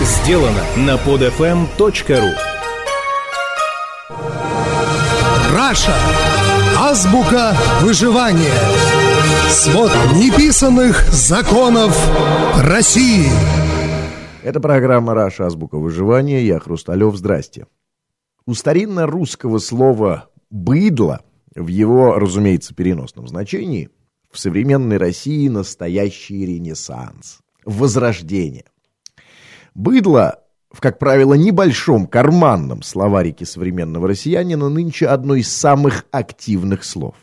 сделано на podfm.ru Раша. Азбука выживания. Свод неписанных законов России. Это программа «Раша. Азбука выживания». Я Хрусталев. Здрасте. У старинно-русского слова «быдло» в его, разумеется, переносном значении в современной России настоящий ренессанс, возрождение. Быдло в, как правило, небольшом карманном словарике современного россиянина нынче одно из самых активных слов.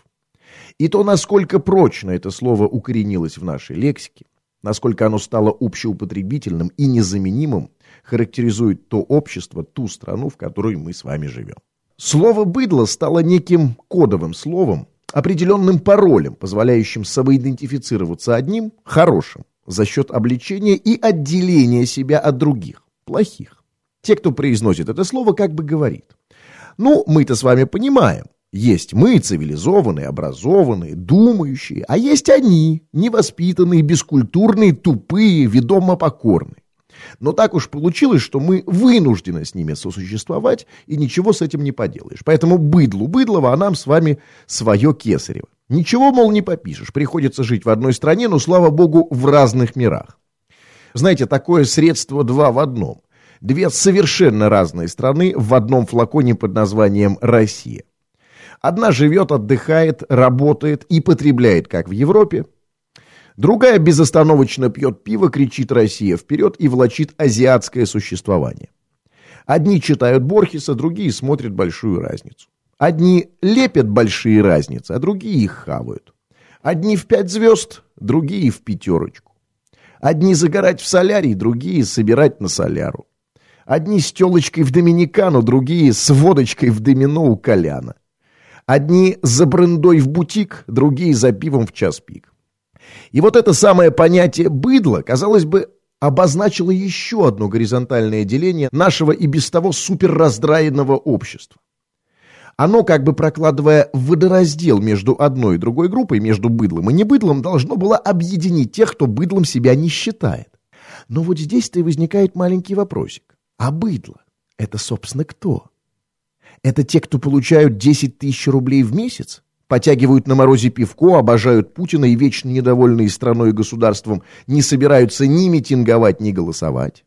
И то, насколько прочно это слово укоренилось в нашей лексике, насколько оно стало общеупотребительным и незаменимым, характеризует то общество, ту страну, в которой мы с вами живем. Слово «быдло» стало неким кодовым словом, определенным паролем, позволяющим самоидентифицироваться одним, хорошим, за счет обличения и отделения себя от других, плохих. Те, кто произносит это слово, как бы говорит. Ну, мы-то с вами понимаем. Есть мы, цивилизованные, образованные, думающие, а есть они, невоспитанные, бескультурные, тупые, ведомо покорные. Но так уж получилось, что мы вынуждены с ними сосуществовать, и ничего с этим не поделаешь. Поэтому быдлу быдлова, а нам с вами свое кесарево. Ничего, мол, не попишешь. Приходится жить в одной стране, но, слава богу, в разных мирах. Знаете, такое средство два в одном. Две совершенно разные страны в одном флаконе под названием «Россия». Одна живет, отдыхает, работает и потребляет, как в Европе. Другая безостановочно пьет пиво, кричит «Россия вперед» и влачит азиатское существование. Одни читают Борхеса, другие смотрят большую разницу. Одни лепят большие разницы, а другие их хавают. Одни в пять звезд, другие в пятерочку. Одни загорать в солярий, другие собирать на соляру. Одни с телочкой в доминикану, другие с водочкой в домино у Коляна. Одни за брендой в бутик, другие за пивом в час пик. И вот это самое понятие «быдло», казалось бы, обозначило еще одно горизонтальное деление нашего и без того суперраздраенного общества. Оно, как бы прокладывая водораздел между одной и другой группой, между быдлом и небыдлом, должно было объединить тех, кто быдлом себя не считает. Но вот здесь-то и возникает маленький вопросик. А быдло – это, собственно, кто? Это те, кто получают 10 тысяч рублей в месяц? Потягивают на морозе пивко, обожают Путина и вечно недовольные страной и государством не собираются ни митинговать, ни голосовать?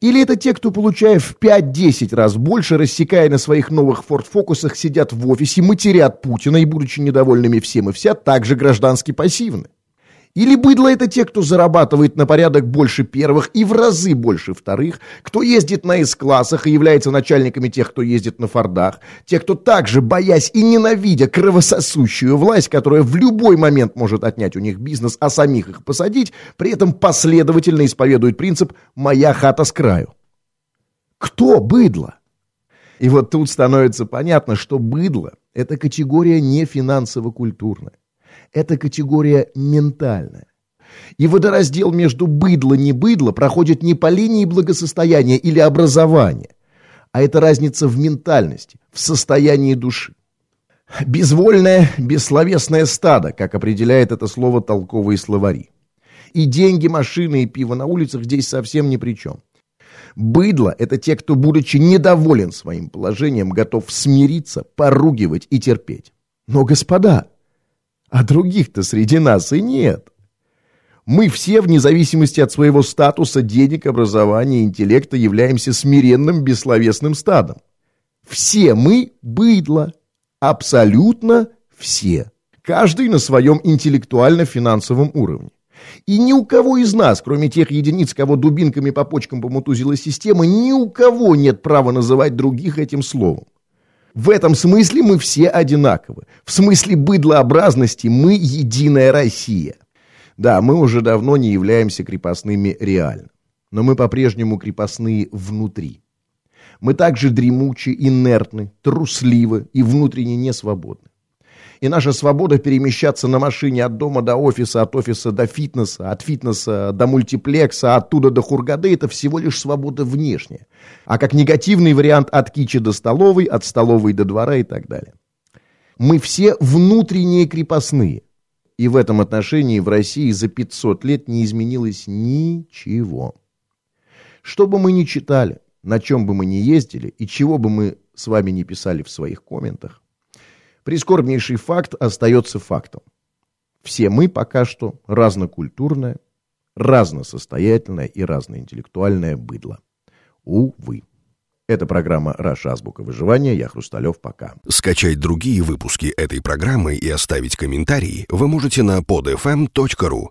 Или это те, кто, получая в 5-10 раз больше, рассекая на своих новых форт-фокусах, сидят в офисе, матерят Путина и, будучи недовольными всем и вся, также граждански пассивны? Или быдло это те, кто зарабатывает на порядок больше первых и в разы больше вторых, кто ездит на С-классах и является начальниками тех, кто ездит на Фордах, те, кто также, боясь и ненавидя кровососущую власть, которая в любой момент может отнять у них бизнес, а самих их посадить, при этом последовательно исповедует принцип «моя хата с краю». Кто быдло? И вот тут становится понятно, что быдло – это категория не финансово-культурная это категория ментальная. И водораздел между быдло-не быдло проходит не по линии благосостояния или образования, а это разница в ментальности, в состоянии души. Безвольное, бессловесное стадо, как определяет это слово толковые словари. И деньги, машины и пиво на улицах здесь совсем ни при чем. Быдло – это те, кто, будучи недоволен своим положением, готов смириться, поругивать и терпеть. Но, господа, а других-то среди нас и нет. Мы все, вне зависимости от своего статуса, денег, образования, интеллекта, являемся смиренным, бессловесным стадом. Все мы – быдло. Абсолютно все. Каждый на своем интеллектуально-финансовом уровне. И ни у кого из нас, кроме тех единиц, кого дубинками по почкам помутузила система, ни у кого нет права называть других этим словом. В этом смысле мы все одинаковы. В смысле быдлообразности мы единая Россия. Да, мы уже давно не являемся крепостными реально. Но мы по-прежнему крепостные внутри. Мы также дремучи, инертны, трусливы и внутренне несвободны и наша свобода перемещаться на машине от дома до офиса, от офиса до фитнеса, от фитнеса до мультиплекса, оттуда до Хургады – это всего лишь свобода внешняя. А как негативный вариант от кичи до столовой, от столовой до двора и так далее. Мы все внутренние крепостные. И в этом отношении в России за 500 лет не изменилось ничего. Что бы мы ни читали, на чем бы мы ни ездили и чего бы мы с вами не писали в своих комментах, прискорбнейший факт остается фактом. Все мы пока что разнокультурное, разносостоятельное и разноинтеллектуальное быдло. Увы. Это программа «Раша. Азбука выживания». Я Хрусталев. Пока. Скачать другие выпуски этой программы и оставить комментарии вы можете на podfm.ru.